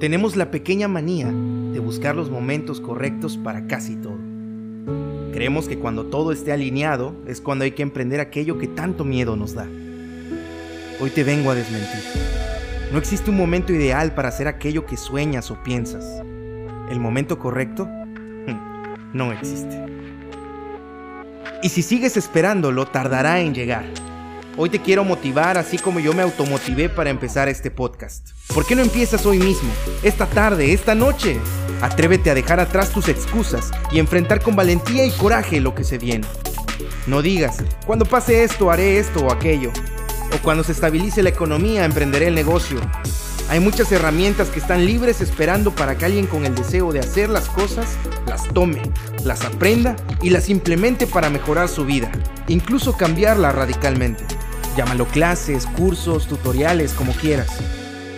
Tenemos la pequeña manía de buscar los momentos correctos para casi todo. Creemos que cuando todo esté alineado es cuando hay que emprender aquello que tanto miedo nos da. Hoy te vengo a desmentir. No existe un momento ideal para hacer aquello que sueñas o piensas. ¿El momento correcto? No existe. Y si sigues esperándolo, tardará en llegar. Hoy te quiero motivar así como yo me automotivé para empezar este podcast. ¿Por qué no empiezas hoy mismo? Esta tarde, esta noche. Atrévete a dejar atrás tus excusas y enfrentar con valentía y coraje lo que se viene. No digas, cuando pase esto haré esto o aquello. O cuando se estabilice la economía emprenderé el negocio. Hay muchas herramientas que están libres esperando para que alguien con el deseo de hacer las cosas las tome, las aprenda y las implemente para mejorar su vida, incluso cambiarla radicalmente. Llámalo clases, cursos, tutoriales, como quieras.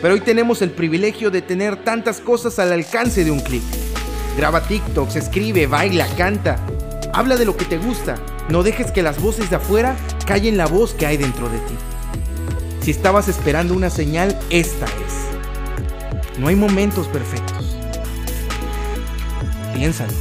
Pero hoy tenemos el privilegio de tener tantas cosas al alcance de un clic. Graba TikToks, escribe, baila, canta. Habla de lo que te gusta. No dejes que las voces de afuera callen la voz que hay dentro de ti. Si estabas esperando una señal, esta es. No hay momentos perfectos. Piénsalo.